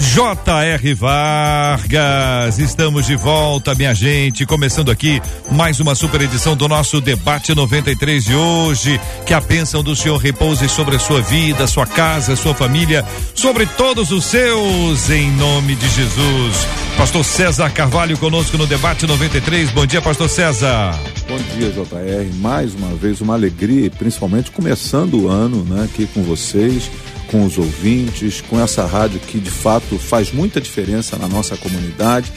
J.R. Vargas. Estamos de volta, minha gente, começando aqui mais uma super edição do nosso debate 93 de hoje. Que a bênção do Senhor repouse sobre a sua vida, sua casa, sua família, sobre todos os seus, em nome de Jesus. Pastor César Carvalho conosco no debate 93. Bom dia, Pastor César. Bom dia, JR. Mais uma vez uma alegria, principalmente começando o ano, né, aqui com vocês, com os ouvintes, com essa rádio que de fato faz muita diferença na nossa comunidade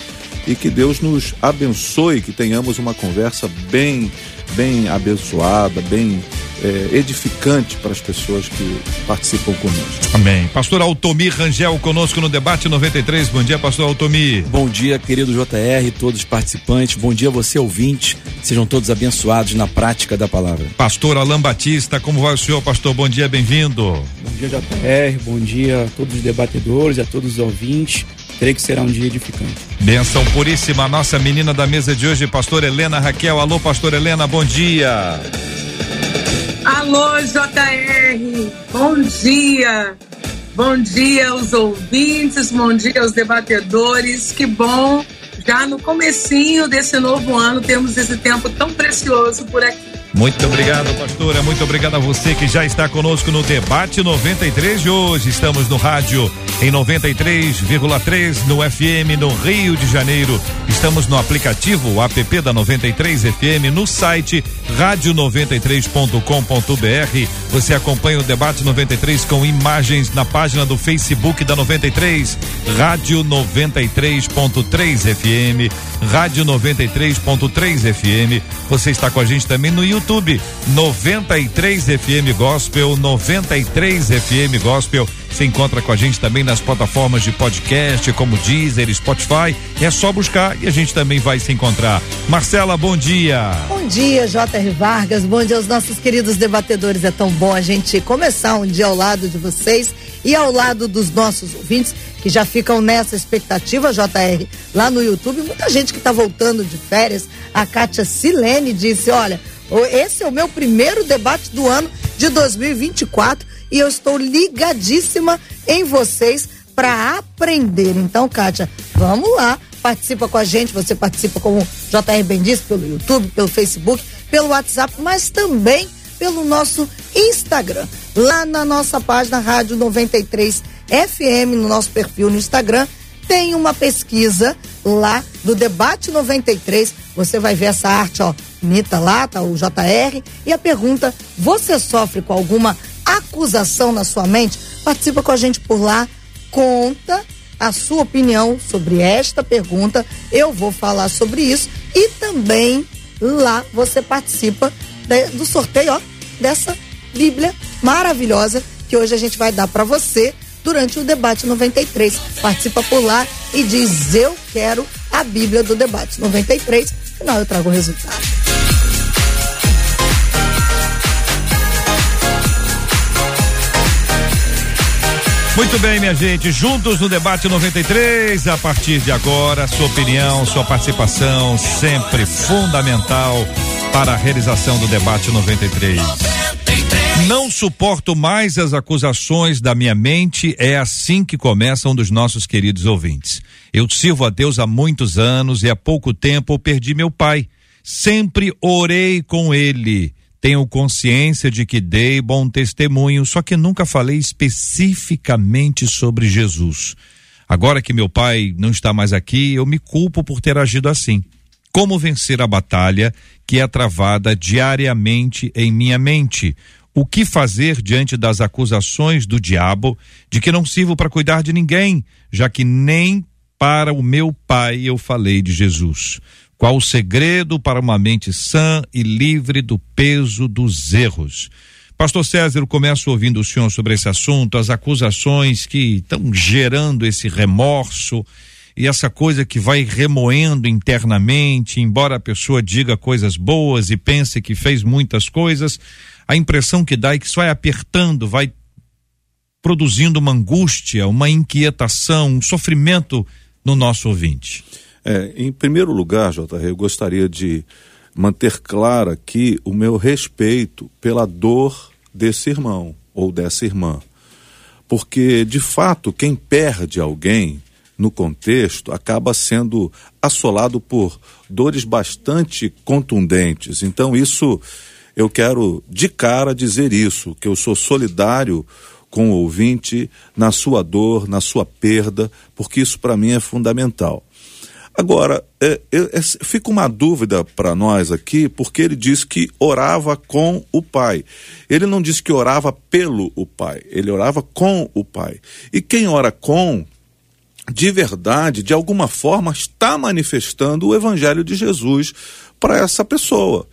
e que Deus nos abençoe, que tenhamos uma conversa bem, bem abençoada, bem é, edificante para as pessoas que participam conosco. Amém. Pastor Altomir Rangel conosco no debate 93. Bom dia, pastor Altomir. Bom dia, querido JR, todos os participantes. Bom dia, você ouvinte. Sejam todos abençoados na prática da palavra. Pastor Alain Batista, como vai o senhor, pastor? Bom dia, bem-vindo. Bom dia, JR. Bom dia a todos os debatedores, a todos os ouvintes. Creio que será um dia edificante. Benção puríssima, nossa menina da mesa de hoje, pastor Helena Raquel. Alô, pastor Helena, bom dia. Alô, JR, bom dia. Bom dia aos ouvintes, bom dia aos debatedores. Que bom, já no comecinho desse novo ano, temos esse tempo tão precioso por aqui. Muito obrigado, pastora. Muito obrigado a você que já está conosco no debate 93 de hoje. Estamos no rádio em 93,3 no FM no Rio de Janeiro. Estamos no aplicativo app da 93 FM no site radio93.com.br. Você acompanha o debate 93 com imagens na página do Facebook da 93, Rádio 93.3 FM, Rádio 93.3 FM. Você está com a gente também no YouTube, 93 FM Gospel, 93 FM Gospel. Você encontra com a gente também nas plataformas de podcast, como Deezer, Spotify. É só buscar e a gente também vai se encontrar. Marcela, bom dia. Bom dia, J.R. Vargas. Bom dia aos nossos queridos debatedores. É tão bom a gente começar um dia ao lado de vocês e ao lado dos nossos ouvintes que já ficam nessa expectativa, JR, lá no YouTube. Muita gente que está voltando de férias. A Kátia Silene disse: Olha, esse é o meu primeiro debate do ano de 2024 e eu estou ligadíssima em vocês para aprender. Então, Kátia, vamos lá, participa com a gente. Você participa, como JR bem pelo YouTube, pelo Facebook, pelo WhatsApp, mas também pelo nosso Instagram. Lá na nossa página Rádio 93 FM, no nosso perfil no Instagram, tem uma pesquisa lá do Debate 93. Você vai ver essa arte, ó, bonita lá, tá o JR. E a pergunta: você sofre com alguma acusação na sua mente? Participa com a gente por lá, conta a sua opinião sobre esta pergunta. Eu vou falar sobre isso e também lá você participa de, do sorteio, ó, dessa Bíblia maravilhosa que hoje a gente vai dar para você durante o debate 93. Participa por lá e diz: Eu quero a Bíblia do debate 93. Final eu trago o resultado. Muito bem, minha gente, juntos no debate 93, a partir de agora, sua opinião, sua participação sempre fundamental para a realização do debate 93. Não suporto mais as acusações da minha mente, é assim que começa um dos nossos queridos ouvintes. Eu sirvo a Deus há muitos anos e há pouco tempo perdi meu pai. Sempre orei com ele. Tenho consciência de que dei bom testemunho, só que nunca falei especificamente sobre Jesus. Agora que meu pai não está mais aqui, eu me culpo por ter agido assim. Como vencer a batalha que é travada diariamente em minha mente? O que fazer diante das acusações do diabo de que não sirvo para cuidar de ninguém, já que nem para o meu pai eu falei de Jesus? Qual o segredo para uma mente sã e livre do peso dos erros? Pastor César, eu começo ouvindo o senhor sobre esse assunto, as acusações que estão gerando esse remorso, e essa coisa que vai remoendo internamente, embora a pessoa diga coisas boas e pense que fez muitas coisas, a impressão que dá é que isso vai apertando, vai produzindo uma angústia, uma inquietação, um sofrimento no nosso ouvinte. É, em primeiro lugar, JR, eu gostaria de manter claro aqui o meu respeito pela dor desse irmão ou dessa irmã. Porque, de fato, quem perde alguém no contexto acaba sendo assolado por dores bastante contundentes. Então, isso eu quero de cara dizer isso, que eu sou solidário com o ouvinte na sua dor, na sua perda, porque isso para mim é fundamental. Agora, é, é, fica uma dúvida para nós aqui, porque ele diz que orava com o Pai. Ele não disse que orava pelo o Pai, ele orava com o Pai. E quem ora com, de verdade, de alguma forma, está manifestando o Evangelho de Jesus para essa pessoa.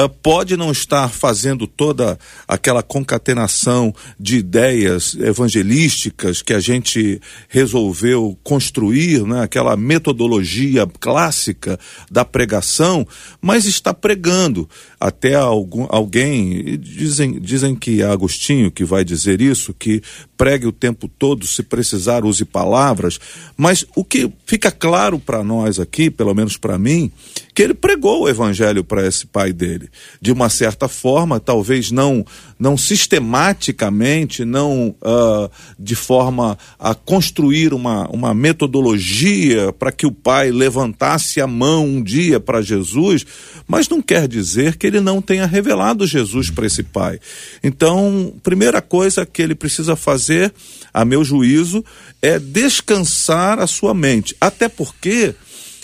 Ah, pode não estar fazendo toda aquela concatenação de ideias evangelísticas que a gente resolveu construir, né? aquela metodologia clássica da pregação, mas está pregando. Até algum, alguém, dizem, dizem que é Agostinho que vai dizer isso, que pregue o tempo todo, se precisar use palavras, mas o que fica claro para nós aqui, pelo menos para mim, que ele pregou o evangelho para esse pai dele. De uma certa forma, talvez não não sistematicamente, não uh, de forma a construir uma, uma metodologia para que o pai levantasse a mão um dia para Jesus, mas não quer dizer que ele não tenha revelado Jesus para esse pai. Então, primeira coisa que ele precisa fazer, a meu juízo, é descansar a sua mente. Até porque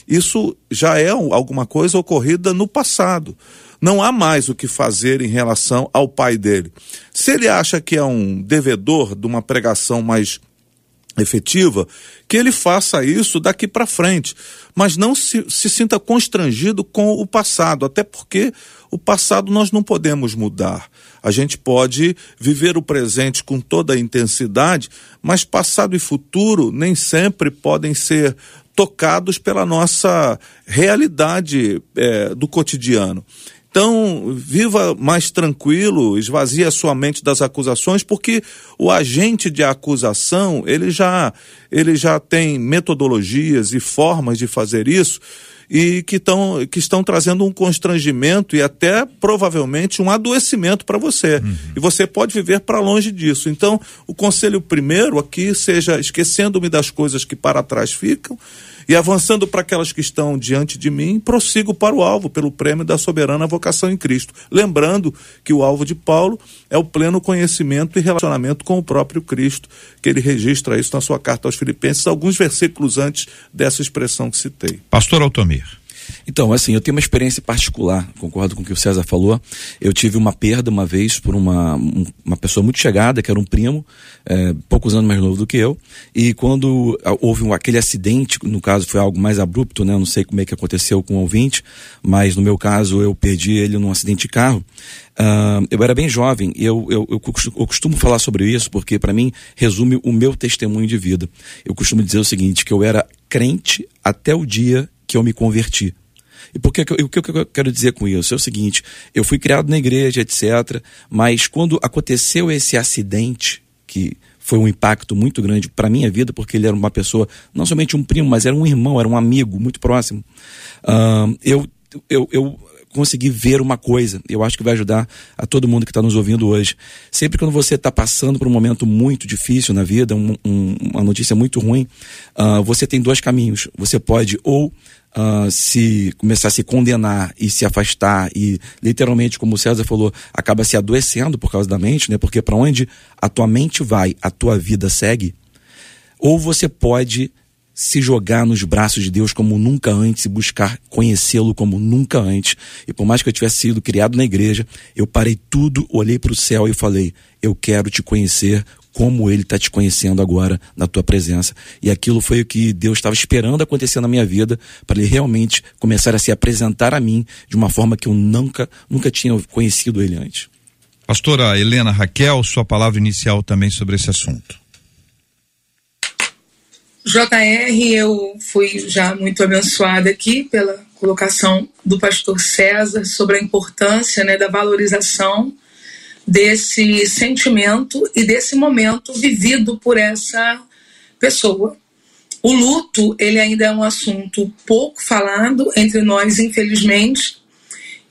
isso já é alguma coisa ocorrida no passado. Não há mais o que fazer em relação ao pai dele. Se ele acha que é um devedor de uma pregação mais efetiva, que ele faça isso daqui para frente, mas não se, se sinta constrangido com o passado, até porque o passado nós não podemos mudar. A gente pode viver o presente com toda a intensidade, mas passado e futuro nem sempre podem ser tocados pela nossa realidade é, do cotidiano. Então, viva mais tranquilo, esvazie a sua mente das acusações, porque o agente de acusação, ele já, ele já tem metodologias e formas de fazer isso e que, tão, que estão trazendo um constrangimento e até provavelmente um adoecimento para você. Uhum. E você pode viver para longe disso. Então, o conselho primeiro aqui seja esquecendo-me das coisas que para trás ficam e avançando para aquelas que estão diante de mim, prossigo para o alvo, pelo prêmio da soberana vocação em Cristo. Lembrando que o alvo de Paulo é o pleno conhecimento e relacionamento com o próprio Cristo, que ele registra isso na sua carta aos Filipenses, alguns versículos antes dessa expressão que citei. Pastor Altomir. Então, assim, eu tenho uma experiência particular, concordo com o que o César falou. Eu tive uma perda uma vez por uma, uma pessoa muito chegada, que era um primo, é, poucos anos mais novo do que eu. E quando houve um, aquele acidente, no caso foi algo mais abrupto, né? Eu não sei como é que aconteceu com o ouvinte, mas no meu caso eu perdi ele num acidente de carro. Uh, eu era bem jovem e eu, eu, eu costumo falar sobre isso porque para mim resume o meu testemunho de vida. Eu costumo dizer o seguinte, que eu era crente até o dia que eu me converti. E por que, o que eu quero dizer com isso? É o seguinte: eu fui criado na igreja, etc. Mas quando aconteceu esse acidente, que foi um impacto muito grande para minha vida, porque ele era uma pessoa, não somente um primo, mas era um irmão, era um amigo muito próximo. Uh, eu, eu, eu consegui ver uma coisa, eu acho que vai ajudar a todo mundo que está nos ouvindo hoje. Sempre quando você está passando por um momento muito difícil na vida, um, um, uma notícia muito ruim, uh, você tem dois caminhos. Você pode ou uh, se começar a se condenar e se afastar e literalmente, como o César falou, acaba se adoecendo por causa da mente, né? Porque para onde a tua mente vai, a tua vida segue. Ou você pode se jogar nos braços de Deus como nunca antes e buscar conhecê-lo como nunca antes. E por mais que eu tivesse sido criado na igreja, eu parei tudo, olhei para o céu e falei: Eu quero te conhecer como ele está te conhecendo agora na tua presença. E aquilo foi o que Deus estava esperando acontecer na minha vida, para ele realmente começar a se apresentar a mim de uma forma que eu nunca, nunca tinha conhecido ele antes. Pastora Helena Raquel, sua palavra inicial também sobre esse assunto. JR, eu fui já muito abençoada aqui pela colocação do pastor César sobre a importância né, da valorização desse sentimento e desse momento vivido por essa pessoa. O luto, ele ainda é um assunto pouco falado entre nós, infelizmente,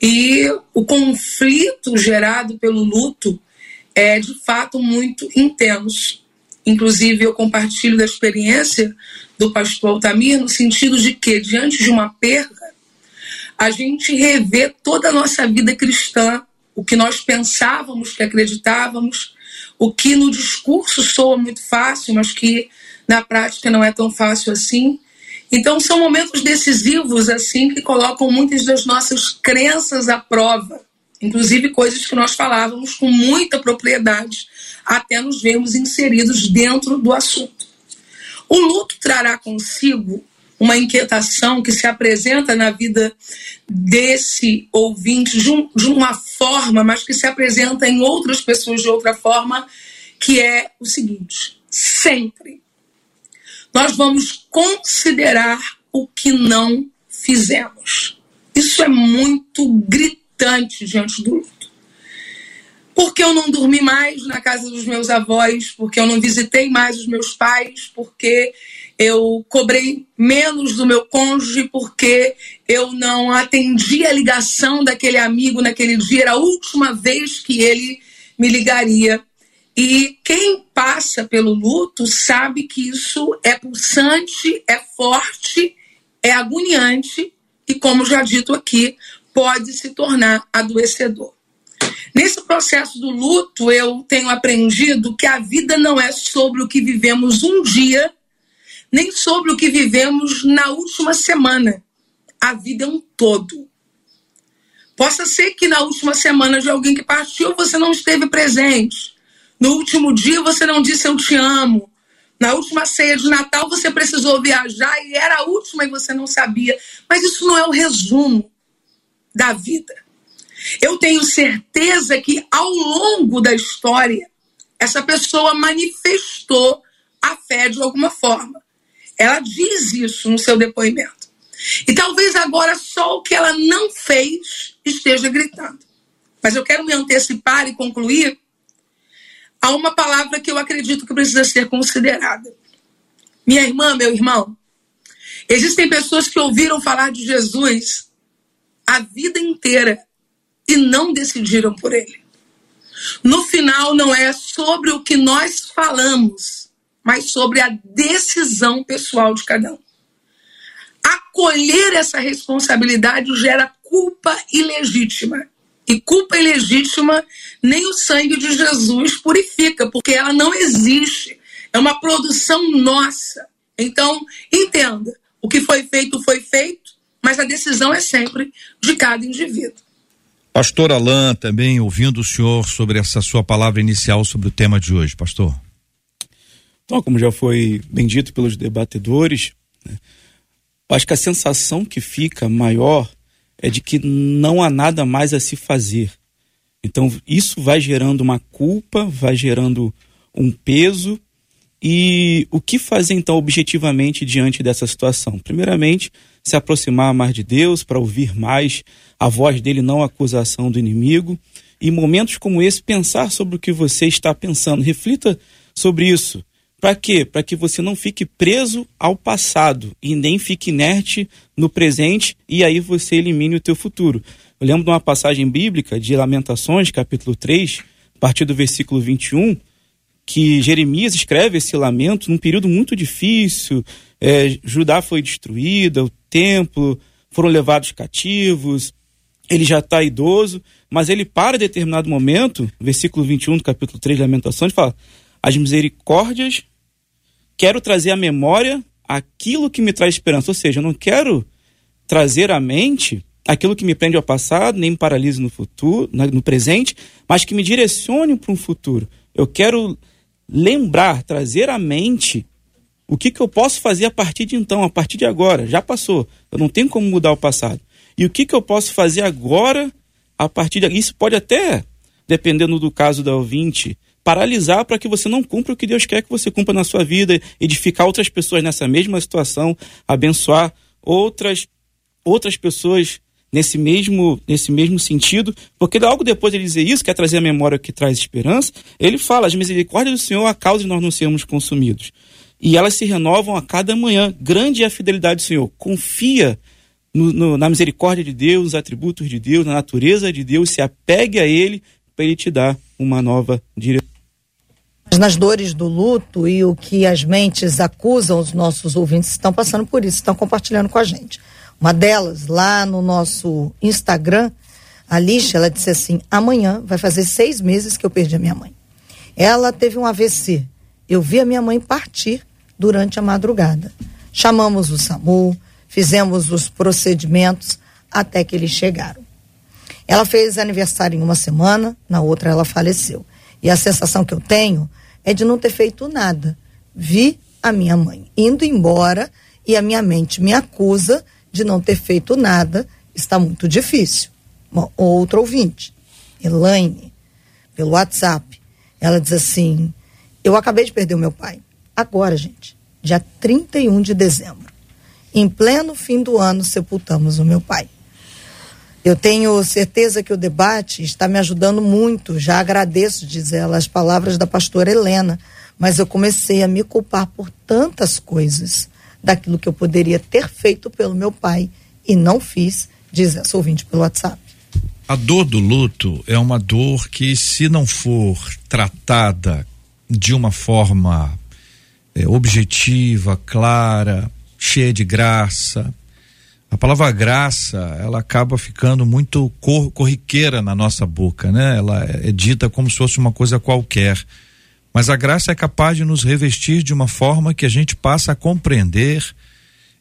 e o conflito gerado pelo luto é de fato muito intenso. Inclusive, eu compartilho da experiência do pastor Altamir no sentido de que, diante de uma perda, a gente revê toda a nossa vida cristã, o que nós pensávamos que acreditávamos, o que no discurso soa muito fácil, mas que na prática não é tão fácil assim. Então são momentos decisivos assim que colocam muitas das nossas crenças à prova, inclusive coisas que nós falávamos com muita propriedade até nos vermos inseridos dentro do assunto. O luto trará consigo uma inquietação que se apresenta na vida desse ouvinte de, um, de, uma forma, mas que se apresenta em outras pessoas de outra forma, que é o seguinte: sempre nós vamos considerar o que não fizemos. Isso é muito gritante diante do luto. Porque eu não dormi mais na casa dos meus avós, porque eu não visitei mais os meus pais, porque eu cobrei menos do meu cônjuge, porque eu não atendi a ligação daquele amigo naquele dia, era a última vez que ele me ligaria. E quem passa pelo luto sabe que isso é pulsante, é forte, é agoniante e, como já dito aqui, pode se tornar adoecedor. Nesse processo do luto, eu tenho aprendido que a vida não é sobre o que vivemos um dia, nem sobre o que vivemos na última semana. A vida é um todo. Possa ser que na última semana de alguém que partiu você não esteve presente. No último dia você não disse eu te amo. Na última ceia de Natal você precisou viajar e era a última e você não sabia. Mas isso não é o resumo da vida. Eu tenho certeza que ao longo da história, essa pessoa manifestou a fé de alguma forma. Ela diz isso no seu depoimento. E talvez agora só o que ela não fez esteja gritando. Mas eu quero me antecipar e concluir a uma palavra que eu acredito que precisa ser considerada. Minha irmã, meu irmão, existem pessoas que ouviram falar de Jesus a vida inteira e não decidiram por ele. No final, não é sobre o que nós falamos, mas sobre a decisão pessoal de cada um. Acolher essa responsabilidade gera culpa ilegítima. E culpa ilegítima nem o sangue de Jesus purifica, porque ela não existe. É uma produção nossa. Então, entenda: o que foi feito, foi feito, mas a decisão é sempre de cada indivíduo. Pastor Alain, também ouvindo o senhor sobre essa sua palavra inicial sobre o tema de hoje, pastor. Então, como já foi bem dito pelos debatedores, né, acho que a sensação que fica maior é de que não há nada mais a se fazer. Então, isso vai gerando uma culpa, vai gerando um peso. E o que fazer, então, objetivamente diante dessa situação? Primeiramente, se aproximar mais de Deus, para ouvir mais a voz dele, não a acusação do inimigo. E momentos como esse, pensar sobre o que você está pensando. Reflita sobre isso. Para quê? Para que você não fique preso ao passado e nem fique inerte no presente e aí você elimine o teu futuro. Eu lembro de uma passagem bíblica de Lamentações, capítulo 3, a partir do versículo 21, que Jeremias escreve esse lamento num período muito difícil. É, Judá foi destruída, o templo, foram levados cativos, ele já está idoso, mas ele para em determinado momento, versículo 21 do capítulo 3 de Lamentações, fala: As misericórdias, quero trazer à memória aquilo que me traz esperança. Ou seja, eu não quero trazer à mente aquilo que me prende ao passado, nem me paralise no futuro, no presente, mas que me direcione para um futuro. Eu quero lembrar, trazer à mente o que, que eu posso fazer a partir de então, a partir de agora. Já passou. Eu não tenho como mudar o passado. E o que, que eu posso fazer agora a partir de. Isso pode até, dependendo do caso da ouvinte, paralisar para que você não cumpra o que Deus quer que você cumpra na sua vida, edificar outras pessoas nessa mesma situação, abençoar outras outras pessoas nesse mesmo nesse mesmo sentido, porque logo depois de ele dizer isso, quer trazer a memória que traz esperança, ele fala: "As misericórdias do Senhor a causa de nós não sermos consumidos". E elas se renovam a cada manhã. Grande é a fidelidade do Senhor. Confia no, no, na misericórdia de Deus, nos atributos de Deus, na natureza de Deus, se apegue a Ele para Ele te dar uma nova direção nas dores do luto e o que as mentes acusam os nossos ouvintes estão passando por isso, estão compartilhando com a gente. Uma delas, lá no nosso Instagram, a Lixa, ela disse assim: amanhã vai fazer seis meses que eu perdi a minha mãe. Ela teve um AVC. Eu vi a minha mãe partir durante a madrugada. Chamamos o SAMU, fizemos os procedimentos até que eles chegaram. Ela fez aniversário em uma semana, na outra ela faleceu. E a sensação que eu tenho é de não ter feito nada. Vi a minha mãe indo embora e a minha mente me acusa de não ter feito nada. Está muito difícil. Uma, outro ouvinte, Elaine, pelo WhatsApp, ela diz assim: Eu acabei de perder o meu pai. Agora, gente, dia 31 de dezembro. Em pleno fim do ano, sepultamos o meu pai. Eu tenho certeza que o debate está me ajudando muito. Já agradeço, diz ela, as palavras da pastora Helena, mas eu comecei a me culpar por tantas coisas daquilo que eu poderia ter feito pelo meu pai e não fiz, diz essa ouvinte pelo WhatsApp. A dor do luto é uma dor que, se não for tratada de uma forma é, objetiva, clara, cheia de graça, a palavra graça, ela acaba ficando muito cor, corriqueira na nossa boca, né? Ela é dita como se fosse uma coisa qualquer. Mas a graça é capaz de nos revestir de uma forma que a gente passa a compreender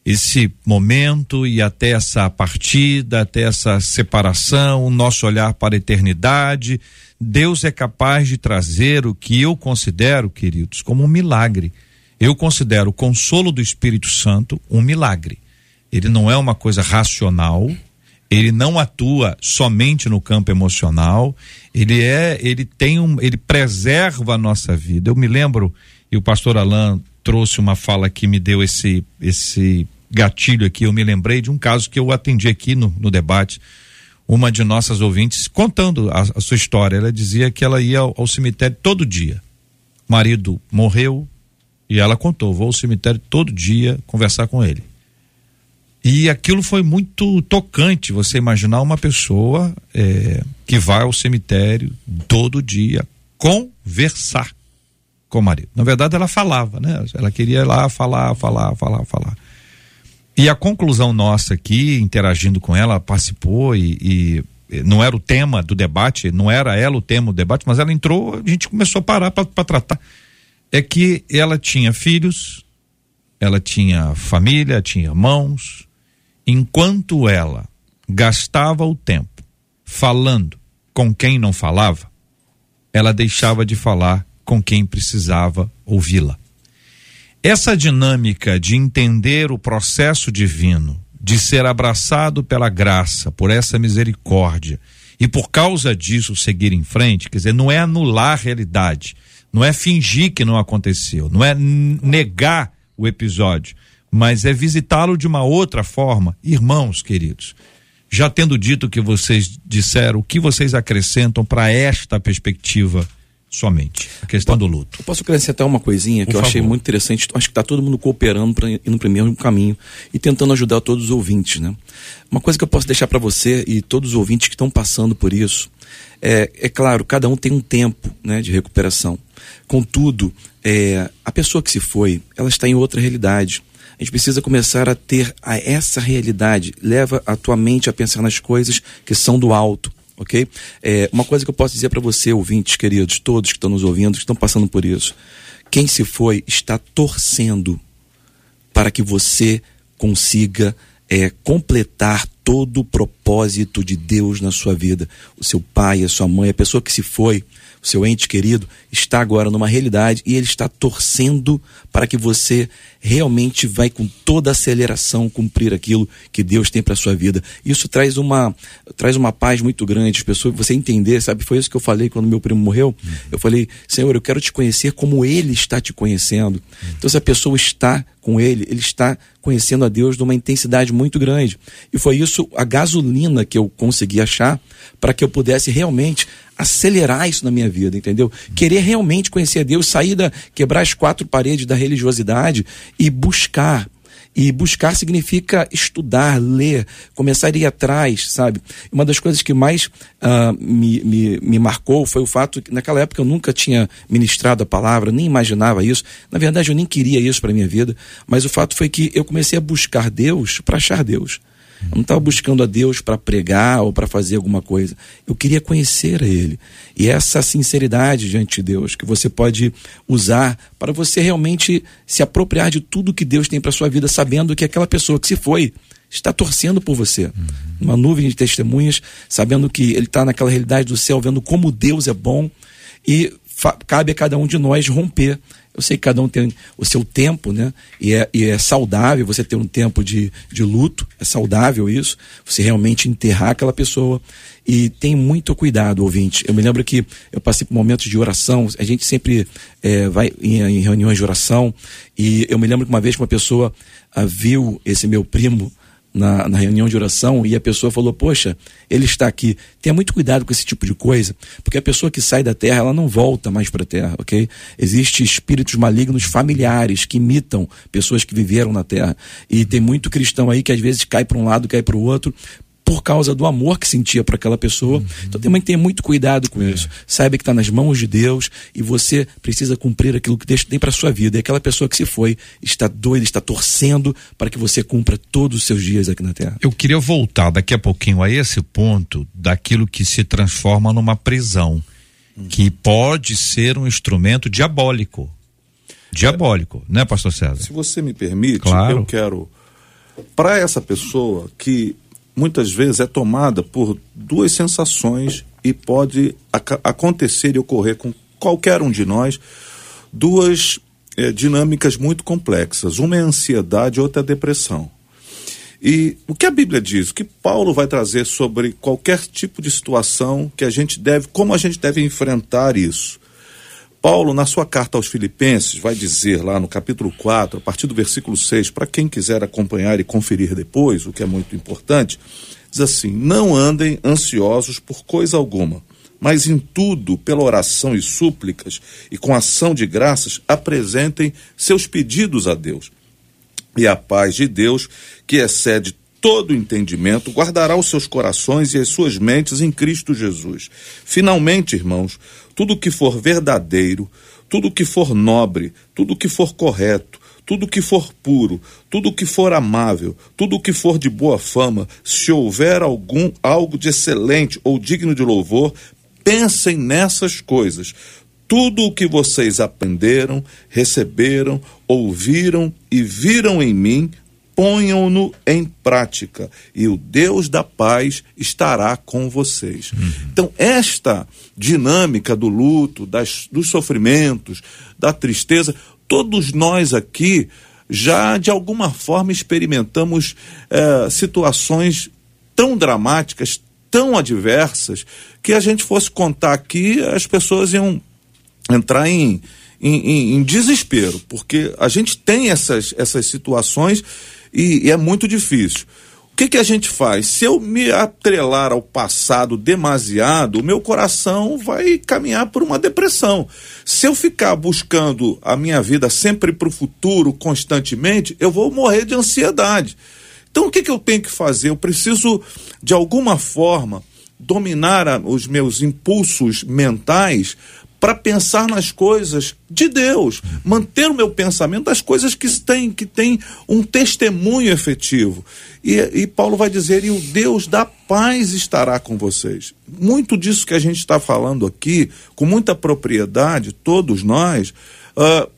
esse momento e até essa partida, até essa separação, o nosso olhar para a eternidade. Deus é capaz de trazer o que eu considero, queridos, como um milagre. Eu considero o consolo do Espírito Santo um milagre ele não é uma coisa racional, ele não atua somente no campo emocional, ele é, ele tem um, ele preserva a nossa vida. Eu me lembro, e o pastor Alain trouxe uma fala que me deu esse esse gatilho aqui, eu me lembrei de um caso que eu atendi aqui no, no debate, uma de nossas ouvintes contando a, a sua história, ela dizia que ela ia ao, ao cemitério todo dia. O marido morreu e ela contou, vou ao cemitério todo dia conversar com ele. E aquilo foi muito tocante, você imaginar uma pessoa é, que vai ao cemitério todo dia conversar com o marido. Na verdade, ela falava, né? Ela queria ir lá falar, falar, falar, falar. E a conclusão nossa aqui, interagindo com ela, participou e, e não era o tema do debate, não era ela o tema do debate, mas ela entrou, a gente começou a parar para tratar. É que ela tinha filhos, ela tinha família, tinha irmãos, enquanto ela gastava o tempo falando com quem não falava, ela deixava de falar com quem precisava ouvi-la. Essa dinâmica de entender o processo divino, de ser abraçado pela graça, por essa misericórdia, e por causa disso seguir em frente, quer dizer, não é anular a realidade, não é fingir que não aconteceu, não é negar o episódio, mas é visitá-lo de uma outra forma. Irmãos queridos, já tendo dito o que vocês disseram, o que vocês acrescentam para esta perspectiva somente? A questão do luto. Eu posso acrescentar uma coisinha que Por eu favor. achei muito interessante. Acho que está todo mundo cooperando para ir no primeiro caminho e tentando ajudar todos os ouvintes, né? Uma coisa que eu posso deixar para você e todos os ouvintes que estão passando por isso é, é claro, cada um tem um tempo, né, de recuperação. Contudo, é, a pessoa que se foi, ela está em outra realidade a gente precisa começar a ter a essa realidade. Leva a tua mente a pensar nas coisas que são do alto, ok? É, uma coisa que eu posso dizer para você, ouvintes queridos, todos que estão nos ouvindo, que estão passando por isso. Quem se foi está torcendo para que você consiga é, completar todo o propósito de Deus na sua vida. O seu pai, a sua mãe, a pessoa que se foi, o seu ente querido, está agora numa realidade e ele está torcendo para que você realmente vai com toda a aceleração cumprir aquilo que Deus tem para sua vida. Isso traz uma traz uma paz muito grande, as pessoas, você entender, sabe? Foi isso que eu falei quando meu primo morreu. Uhum. Eu falei: "Senhor, eu quero te conhecer como ele está te conhecendo". Uhum. Então se a pessoa está com ele, ele está conhecendo a Deus de uma intensidade muito grande. E foi isso a gasolina que eu consegui achar para que eu pudesse realmente acelerar isso na minha vida, entendeu? Querer realmente conhecer a Deus, sair da quebrar as quatro paredes da religiosidade e buscar e buscar significa estudar, ler, começar a ir atrás, sabe? Uma das coisas que mais uh, me, me, me marcou foi o fato que naquela época eu nunca tinha ministrado a palavra, nem imaginava isso. Na verdade, eu nem queria isso para minha vida, mas o fato foi que eu comecei a buscar Deus para achar Deus. Eu não estava buscando a Deus para pregar ou para fazer alguma coisa. Eu queria conhecer a Ele. E essa sinceridade diante de Deus que você pode usar para você realmente se apropriar de tudo que Deus tem para sua vida, sabendo que aquela pessoa que se foi está torcendo por você. Uhum. Uma nuvem de testemunhas, sabendo que Ele está naquela realidade do céu, vendo como Deus é bom. E cabe a cada um de nós romper eu sei que cada um tem o seu tempo, né? E é, e é saudável você ter um tempo de, de luto, é saudável isso, você realmente enterrar aquela pessoa. E tem muito cuidado, ouvinte. Eu me lembro que eu passei por momentos de oração, a gente sempre é, vai em, em, reuniões de oração, e eu me lembro que uma vez uma pessoa ah, viu esse meu primo na, na, reunião de oração e a pessoa falou: Poxa, ele está aqui. Tenha muito cuidado com esse tipo de coisa, porque a pessoa que sai da terra, ela não volta mais para a terra, ok? Existem espíritos malignos familiares que imitam pessoas que viveram na terra. E tem muito cristão aí que às vezes cai para um lado, cai para o outro, por causa do amor que sentia para aquela pessoa. Uhum. Então tem que ter muito cuidado com é. isso. Saiba que está nas mãos de Deus e você precisa cumprir aquilo que Deus tem para sua vida. E aquela pessoa que se foi está doida, está torcendo para que você cumpra todos os seus dias aqui na Terra. Eu queria voltar daqui a pouquinho a esse ponto daquilo que se transforma numa prisão, uhum. que pode ser um instrumento diabólico. Diabólico, é. né, pastor César? Se você me permite, claro. eu quero para essa pessoa que muitas vezes é tomada por duas sensações e pode ac acontecer e ocorrer com qualquer um de nós duas é, dinâmicas muito complexas. Uma é a ansiedade, outra é a depressão. E o que a Bíblia diz, o que Paulo vai trazer sobre qualquer tipo de situação que a gente deve, como a gente deve enfrentar isso. Paulo, na sua carta aos Filipenses, vai dizer lá no capítulo 4, a partir do versículo 6, para quem quiser acompanhar e conferir depois, o que é muito importante, diz assim: Não andem ansiosos por coisa alguma, mas em tudo, pela oração e súplicas e com ação de graças, apresentem seus pedidos a Deus. E a paz de Deus, que excede todo entendimento, guardará os seus corações e as suas mentes em Cristo Jesus. Finalmente, irmãos, tudo que for verdadeiro, tudo que for nobre, tudo que for correto, tudo que for puro, tudo que for amável, tudo que for de boa fama, se houver algum algo de excelente ou digno de louvor, pensem nessas coisas. Tudo o que vocês aprenderam, receberam, ouviram e viram em mim, ponham-no em prática e o Deus da paz estará com vocês. Uhum. Então, esta dinâmica do luto, das, dos sofrimentos, da tristeza, todos nós aqui já de alguma forma experimentamos eh, situações tão dramáticas, tão adversas, que a gente fosse contar aqui, as pessoas iam entrar em, em, em, em desespero, porque a gente tem essas, essas situações e, e é muito difícil. O que, que a gente faz? Se eu me atrelar ao passado demasiado, o meu coração vai caminhar por uma depressão. Se eu ficar buscando a minha vida sempre para o futuro, constantemente, eu vou morrer de ansiedade. Então, o que, que eu tenho que fazer? Eu preciso, de alguma forma, dominar os meus impulsos mentais para pensar nas coisas de Deus, manter o meu pensamento das coisas que têm que tem um testemunho efetivo. E, e Paulo vai dizer: e o Deus da paz estará com vocês. Muito disso que a gente está falando aqui, com muita propriedade, todos nós, uh,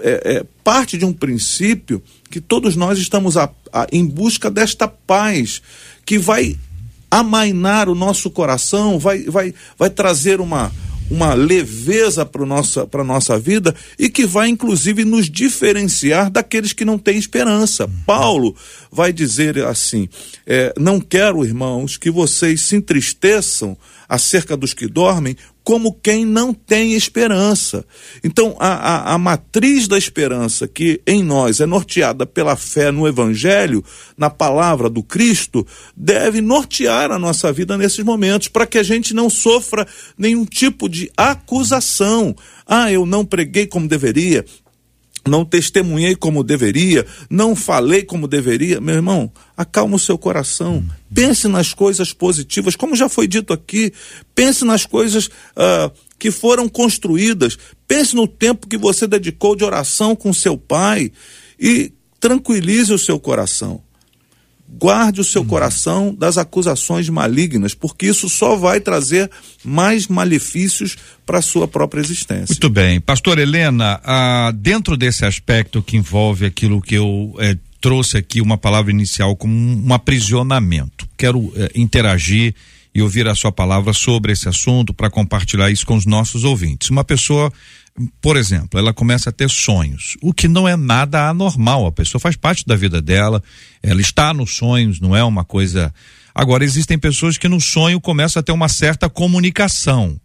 é, é, parte de um princípio que todos nós estamos a, a, em busca desta paz que vai amainar o nosso coração, vai, vai, vai trazer uma, uma leveza para nossa para nossa vida e que vai inclusive nos diferenciar daqueles que não têm esperança. Paulo vai dizer assim: é, não quero, irmãos, que vocês se entristeçam acerca dos que dormem, como quem não tem esperança. Então, a, a, a, matriz da esperança, que em nós é norteada pela fé no Evangelho, na palavra do Cristo, deve nortear a nossa vida nesses momentos, para que a gente não sofra nenhum tipo de acusação. Ah, eu não preguei como deveria, não testemunhei como deveria, não falei como deveria, meu irmão, acalma o seu coração, pense nas coisas positivas, como já foi dito aqui, pense nas coisas uh, que foram construídas, pense no tempo que você dedicou de oração com seu pai e tranquilize o seu coração. Guarde o seu uhum. coração das acusações malignas, porque isso só vai trazer mais malefícios para a sua própria existência. Muito bem. Pastor Helena, ah, dentro desse aspecto que envolve aquilo que eu eh, trouxe aqui, uma palavra inicial como um, aprisionamento, quero eh, interagir e ouvir a sua palavra sobre esse assunto para compartilhar isso com os nossos ouvintes. Uma pessoa por exemplo, ela começa a ter sonhos, o que não é nada anormal. A pessoa faz parte da vida dela, ela está nos sonhos, não é uma coisa. Agora, existem pessoas que no sonho começam a ter uma certa comunicação.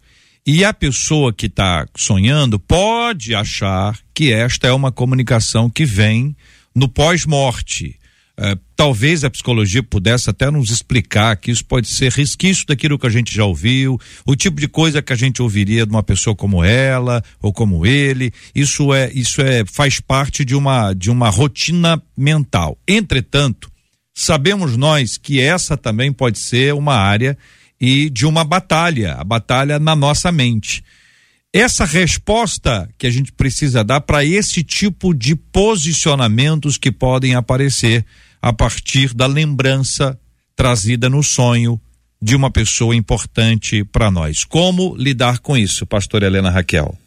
E a pessoa que está sonhando pode achar que esta é uma comunicação que vem no pós-morte. É, talvez a psicologia pudesse até nos explicar que isso pode ser resquício daquilo que a gente já ouviu, o tipo de coisa que a gente ouviria de uma pessoa como ela ou como ele. Isso é, isso é, faz parte de uma, de uma rotina mental. Entretanto, sabemos nós que essa também pode ser uma área e de uma batalha, a batalha na nossa mente. Essa resposta que a gente precisa dar para esse tipo de posicionamentos que podem aparecer a partir da lembrança trazida no sonho de uma pessoa importante para nós. Como lidar com isso, pastor Helena Raquel?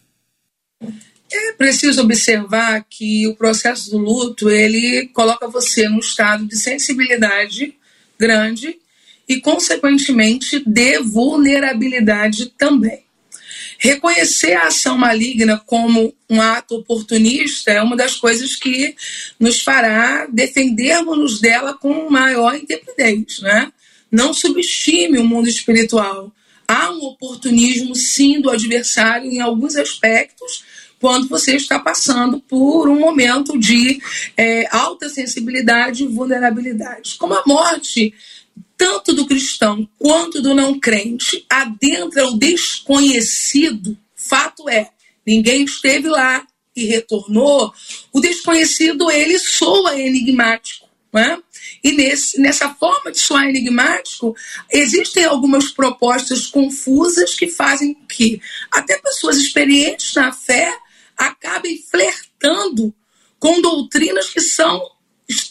É preciso observar que o processo do luto, ele coloca você num estado de sensibilidade grande e consequentemente de vulnerabilidade também. Reconhecer a ação maligna como um ato oportunista é uma das coisas que nos fará defendermos-nos dela com maior intrepidez, né? Não subestime o mundo espiritual. Há um oportunismo, sim, do adversário em alguns aspectos, quando você está passando por um momento de é, alta sensibilidade e vulnerabilidade. Como a morte tanto do cristão quanto do não crente, adentra o desconhecido, fato é, ninguém esteve lá e retornou, o desconhecido ele soa enigmático. Né? E nesse, nessa forma de soar enigmático, existem algumas propostas confusas que fazem que até pessoas experientes na fé acabem flertando com doutrinas que são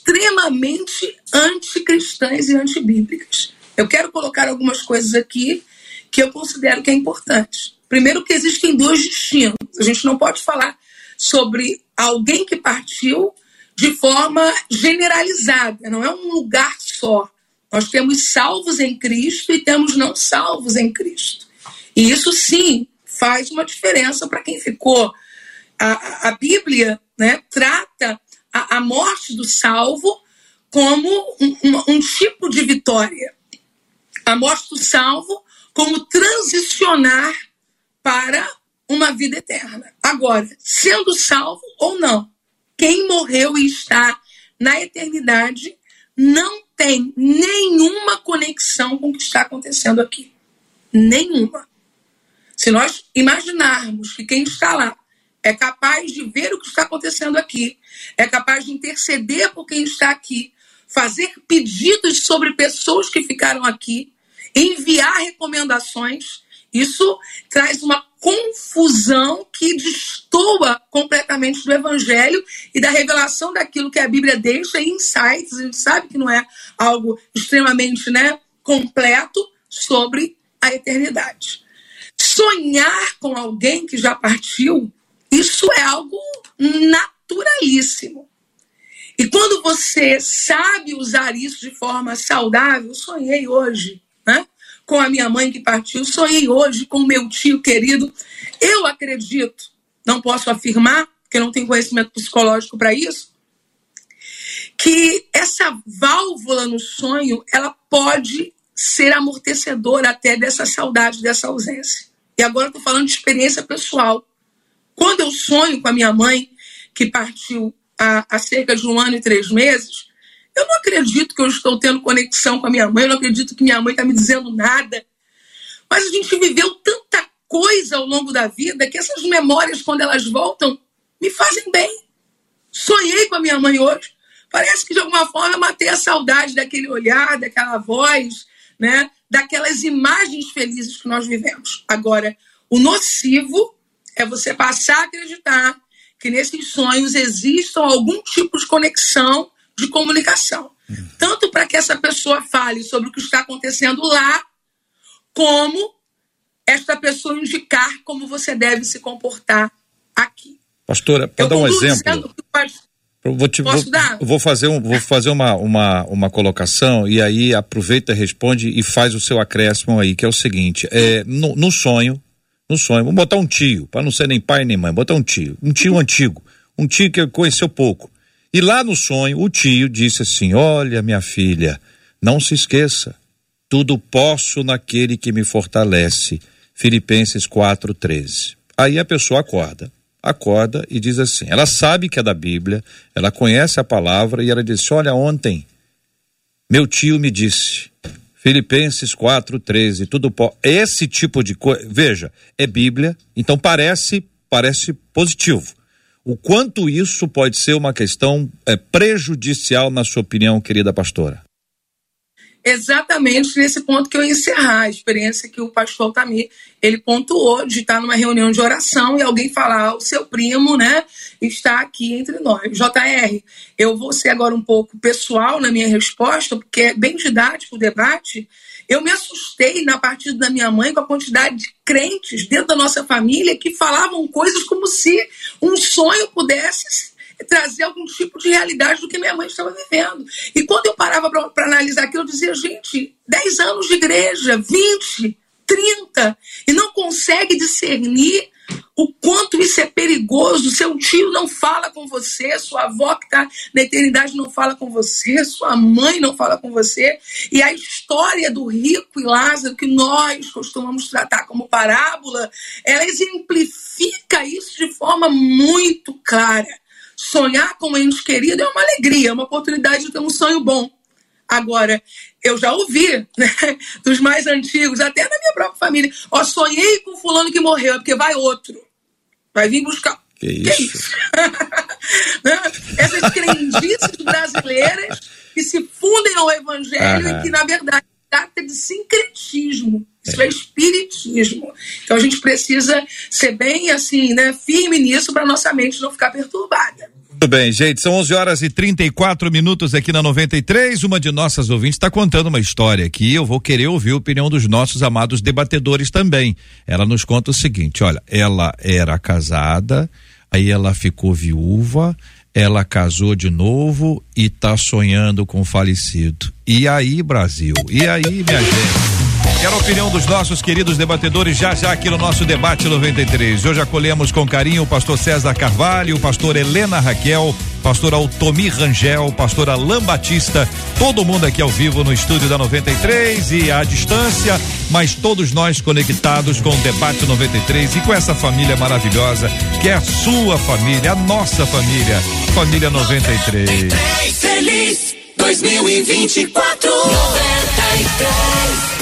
extremamente anticristãs e antibíblicas. Eu quero colocar algumas coisas aqui que eu considero que é importante. Primeiro que existem dois destinos. A gente não pode falar sobre alguém que partiu de forma generalizada, não é um lugar só. Nós temos salvos em Cristo e temos não salvos em Cristo. E isso sim faz uma diferença para quem ficou. A, a Bíblia né, trata a, a morte do salvo como um, um, um tipo de vitória. A morte do salvo como transicionar para uma vida eterna. Agora, sendo salvo ou não, quem morreu e está na eternidade não tem nenhuma conexão com o que está acontecendo aqui. Nenhuma. Se nós imaginarmos que quem está lá é capaz de ver o que está acontecendo aqui, é capaz de interceder por quem está aqui, fazer pedidos sobre pessoas que ficaram aqui, enviar recomendações. Isso traz uma confusão que destoa completamente do evangelho e da revelação daquilo que a Bíblia deixa em insights. A gente sabe que não é algo extremamente né, completo sobre a eternidade. Sonhar com alguém que já partiu isso é algo naturalíssimo. E quando você sabe usar isso de forma saudável, sonhei hoje né? Com a minha mãe que partiu, sonhei hoje com meu tio querido. Eu acredito, não posso afirmar, porque não tenho conhecimento psicológico para isso, que essa válvula no sonho, ela pode ser amortecedora até dessa saudade, dessa ausência. E agora eu estou falando de experiência pessoal. Quando eu sonho com a minha mãe, que partiu há, há cerca de um ano e três meses, eu não acredito que eu estou tendo conexão com a minha mãe, eu não acredito que minha mãe está me dizendo nada. Mas a gente viveu tanta coisa ao longo da vida que essas memórias, quando elas voltam, me fazem bem. Sonhei com a minha mãe hoje. Parece que de alguma forma matei a saudade daquele olhar, daquela voz, né? daquelas imagens felizes que nós vivemos. Agora, o nocivo é você passar a acreditar que nesses sonhos existam algum tipo de conexão de comunicação. Tanto para que essa pessoa fale sobre o que está acontecendo lá, como esta pessoa indicar como você deve se comportar aqui. Pastora, para dar um exemplo. Vou, te, vou, vou, fazer, um, vou fazer uma, uma, uma colocação e aí aproveita, responde e faz o seu acréscimo aí, que é o seguinte: é, no, no sonho, no sonho, vamos botar um tio, para não ser nem pai nem mãe, botar um tio, um tio antigo, um tio que conheceu pouco. E lá no sonho, o tio disse assim: Olha, minha filha, não se esqueça, tudo posso naquele que me fortalece. Filipenses 4,13. Aí a pessoa acorda. Acorda e diz assim: ela sabe que é da Bíblia, ela conhece a palavra e ela disse: Olha, ontem meu tio me disse, Filipenses 4:13, tudo pode. Esse tipo de coisa, veja, é Bíblia, então parece parece positivo. O quanto isso pode ser uma questão é, prejudicial, na sua opinião, querida pastora? Exatamente nesse ponto que eu ia encerrar, a experiência que o pastor Altamir, ele pontuou de estar numa reunião de oração e alguém falar, ah, o seu primo, né, está aqui entre nós. JR, eu vou ser agora um pouco pessoal na minha resposta, porque é bem didático o debate, eu me assustei na partida da minha mãe com a quantidade de crentes dentro da nossa família que falavam coisas como se um sonho pudesse trazer algum tipo de realidade do que minha mãe estava vivendo. E quando eu parava para analisar aquilo, eu dizia, gente, 10 anos de igreja, 20, 30, e não consegue discernir o quanto isso é perigoso. Seu tio não fala com você, sua avó que está na eternidade não fala com você, sua mãe não fala com você. E a história do rico e Lázaro, que nós costumamos tratar como parábola, ela exemplifica isso de forma muito clara. Sonhar com um ente querido é uma alegria, é uma oportunidade de ter um sonho bom. Agora, eu já ouvi, né, dos mais antigos, até na minha própria família, ó, sonhei com fulano que morreu, é porque vai outro. Vai vir buscar. Que isso? Que isso? Né? Essas crendices brasileiras que se fundem ao evangelho Aham. e que, na verdade, trata de sincretismo. Isso é. espiritismo. Então a gente precisa ser bem assim, né, firme nisso para nossa mente não ficar perturbada. Muito bem, gente, são 11 horas e 34 minutos aqui na 93. Uma de nossas ouvintes está contando uma história aqui. Eu vou querer ouvir a opinião dos nossos amados debatedores também. Ela nos conta o seguinte: olha, ela era casada, aí ela ficou viúva, ela casou de novo e está sonhando com o falecido. E aí, Brasil? E aí, minha gente? Quero a opinião dos nossos queridos debatedores já já aqui no nosso debate 93. Hoje acolhemos com carinho o pastor César Carvalho, o pastor Helena Raquel, pastor Altomir Rangel, pastor Alain Batista, todo mundo aqui ao vivo no estúdio da 93 e à distância, mas todos nós conectados com o debate 93 e com essa família maravilhosa que é a sua família, a nossa família, família 93. 93 feliz 2024 93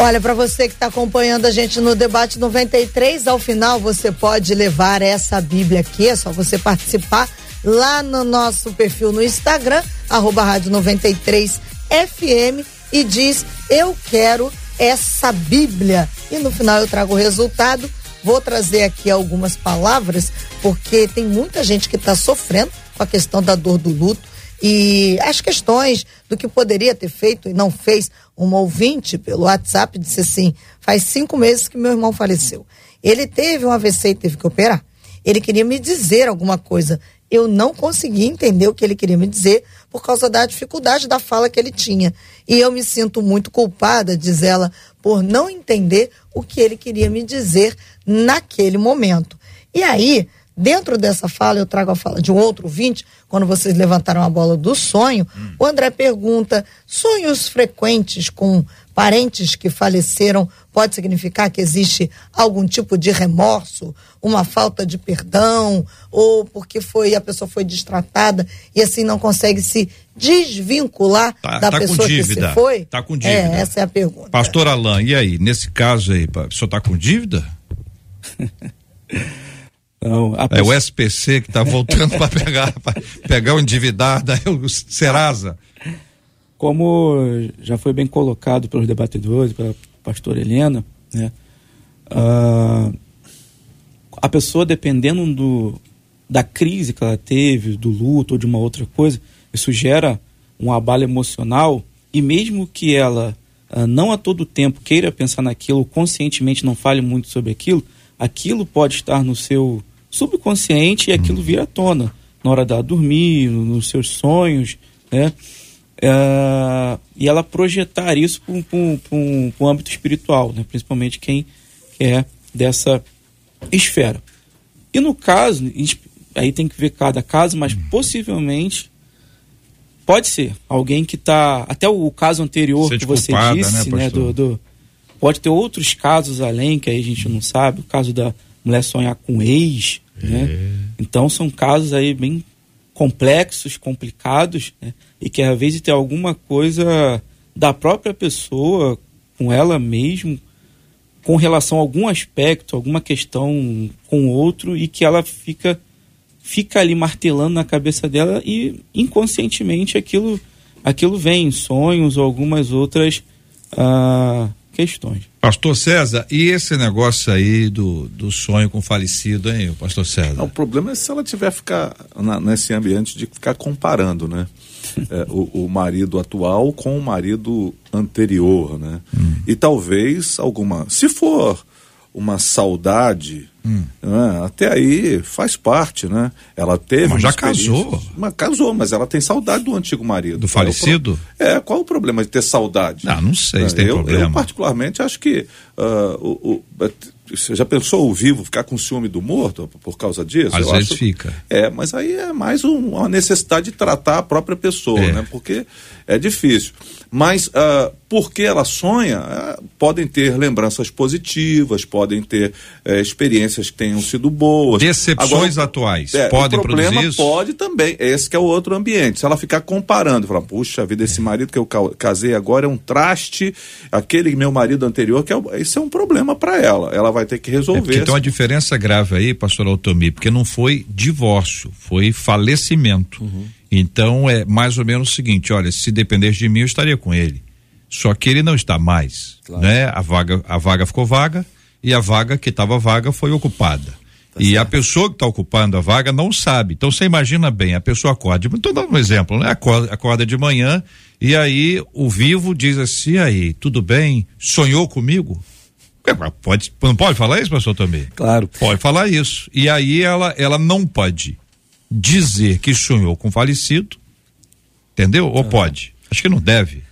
Olha, para você que está acompanhando a gente no debate 93, ao final você pode levar essa Bíblia aqui, é só você participar lá no nosso perfil no Instagram, arroba rádio 93 FM e diz eu quero essa Bíblia. E no final eu trago o resultado. Vou trazer aqui algumas palavras, porque tem muita gente que está sofrendo com a questão da dor do luto e as questões do que poderia ter feito e não fez. Uma ouvinte pelo WhatsApp disse assim: faz cinco meses que meu irmão faleceu. Ele teve um AVC e teve que operar. Ele queria me dizer alguma coisa. Eu não consegui entender o que ele queria me dizer, por causa da dificuldade da fala que ele tinha. E eu me sinto muito culpada, diz ela, por não entender o que ele queria me dizer naquele momento. E aí, dentro dessa fala, eu trago a fala de um outro ouvinte, quando vocês levantaram a bola do sonho, hum. o André pergunta: sonhos frequentes com parentes que faleceram pode significar que existe algum tipo de remorso, uma falta de perdão, ou porque foi a pessoa foi destratada e assim não consegue se desvincular tá, da tá pessoa que se foi? Tá com dívida. É, essa é a pergunta. Pastor Alain, e aí, nesse caso aí, o senhor tá com dívida? Não, É o SPC que está voltando para pegar, pegar o endividado, é o Serasa. Como já foi bem colocado pelos debatedores, pela pastora Helena, né, uh, a pessoa, dependendo do, da crise que ela teve, do luto ou de uma outra coisa, isso gera um abalo emocional e mesmo que ela uh, não a todo tempo queira pensar naquilo, conscientemente não fale muito sobre aquilo, aquilo pode estar no seu subconsciente e aquilo vira à tona na hora dela dormir, nos seus sonhos, né? uh, e ela projetar isso para um, um, um, âmbito espiritual, né? principalmente quem é dessa esfera. E no caso, aí tem que ver cada caso, mas possivelmente pode ser alguém que está até o caso anterior que você culpada, né, disse, né, né do, do, pode ter outros casos além que aí a gente não sabe, o caso da mulher sonhar com ex, né? é. né? Então são casos aí bem complexos, complicados, né? e que às vezes tem alguma coisa da própria pessoa com ela mesmo, com relação a algum aspecto, alguma questão com outro, e que ela fica fica ali martelando na cabeça dela e inconscientemente aquilo aquilo vem em sonhos ou algumas outras uh, questões. Pastor César, e esse negócio aí do, do sonho com falecido, hein, pastor César? Não, o problema é se ela tiver ficar na, nesse ambiente de ficar comparando, né? é, o, o, marido atual com o marido anterior, né? Hum. E talvez alguma. Se for uma saudade, hum. né? até aí faz parte, né? Ela teve. Mas já casou. Mas casou, mas ela tem saudade do antigo marido. Do falecido? É, é, qual o problema de ter saudade? Ah, não sei se tem eu, problema. Eu, particularmente, acho que uh, o, o você já pensou o vivo ficar com ciúme do morto por causa disso? Às Eu vezes acho, fica. É, mas aí é mais um, uma necessidade de tratar a própria pessoa, é. né? Porque é difícil. Mas uh, porque ela sonha, uh, podem ter lembranças positivas, podem ter uh, experiências que tenham sido boas. Decepções Agora, atuais é, podem produzir isso? Pode também. Esse é o outro ambiente. Se ela ficar comparando, falar, puxa vida, esse é. marido que eu casei agora é um traste, aquele meu marido anterior, que é, isso é um problema para ela. Ela vai ter que resolver. É tem uma diferença grave aí, pastor Altomir, porque não foi divórcio, foi falecimento. Uhum. Então é mais ou menos o seguinte: olha, se dependesse de mim, eu estaria com ele. Só que ele não está mais, claro. né? A vaga, a vaga ficou vaga e a vaga que estava vaga foi ocupada. Tá e certo. a pessoa que está ocupando a vaga não sabe. Então você imagina bem, a pessoa acorda. Estou dando um exemplo, né? Acorda, acorda de manhã e aí o vivo diz assim: aí, tudo bem? Sonhou comigo? É, pode, não pode falar isso, pastor também? Claro. Pode falar isso. E aí ela, ela não pode dizer que sonhou com falecido, entendeu? Ou pode? Acho que não deve.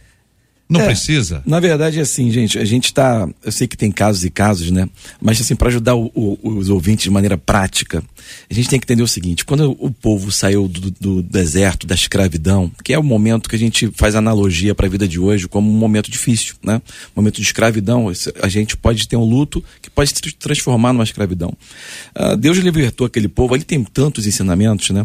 Não é, precisa? Na verdade, assim, gente, a gente está. Eu sei que tem casos e casos, né? Mas, assim, para ajudar o, o, os ouvintes de maneira prática, a gente tem que entender o seguinte: quando o povo saiu do, do deserto, da escravidão, que é o momento que a gente faz analogia para a vida de hoje como um momento difícil, né? Momento de escravidão, a gente pode ter um luto que pode se transformar numa escravidão. Uh, Deus libertou aquele povo, ele tem tantos ensinamentos, né?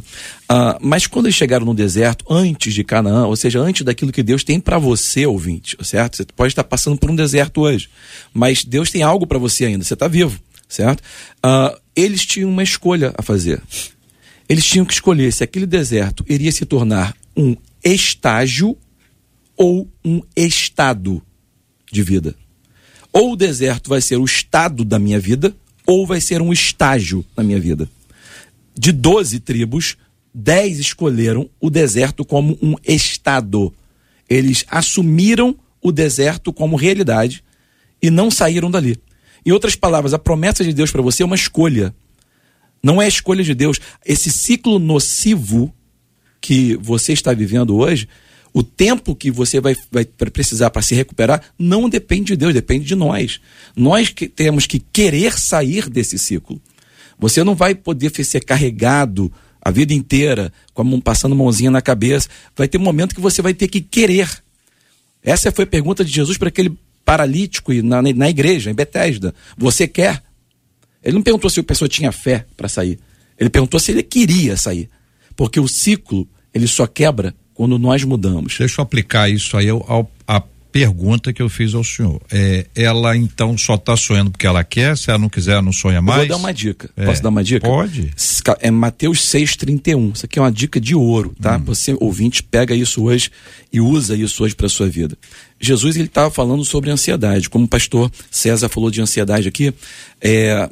Uh, mas quando eles chegaram no deserto, antes de Canaã, ou seja, antes daquilo que Deus tem para você, ouvinte, certo? Você pode estar passando por um deserto hoje, mas Deus tem algo para você ainda, você está vivo, certo? Uh, eles tinham uma escolha a fazer. Eles tinham que escolher se aquele deserto iria se tornar um estágio ou um estado de vida. Ou o deserto vai ser o estado da minha vida, ou vai ser um estágio na minha vida. De 12 tribos, dez escolheram o deserto como um estado. Eles assumiram o deserto como realidade e não saíram dali. Em outras palavras, a promessa de Deus para você é uma escolha. Não é a escolha de Deus. Esse ciclo nocivo que você está vivendo hoje, o tempo que você vai, vai precisar para se recuperar não depende de Deus, depende de nós. Nós que temos que querer sair desse ciclo. Você não vai poder ser carregado a vida inteira, como passando mãozinha na cabeça. Vai ter um momento que você vai ter que querer. Essa foi a pergunta de Jesus para aquele paralítico na, na igreja, em Betesda. Você quer? Ele não perguntou se a pessoa tinha fé para sair. Ele perguntou se ele queria sair. Porque o ciclo, ele só quebra quando nós mudamos. Deixa eu aplicar isso aí ao, ao a pergunta que eu fiz ao senhor. É, ela então só está sonhando porque ela quer, se ela não quiser, não sonha mais? Eu vou dar uma dica. É, Posso dar uma dica? Pode. É Mateus 6,31. Isso aqui é uma dica de ouro, tá? Hum. Você, ouvinte, pega isso hoje e usa isso hoje para sua vida. Jesus ele estava falando sobre ansiedade. Como o pastor César falou de ansiedade aqui, é,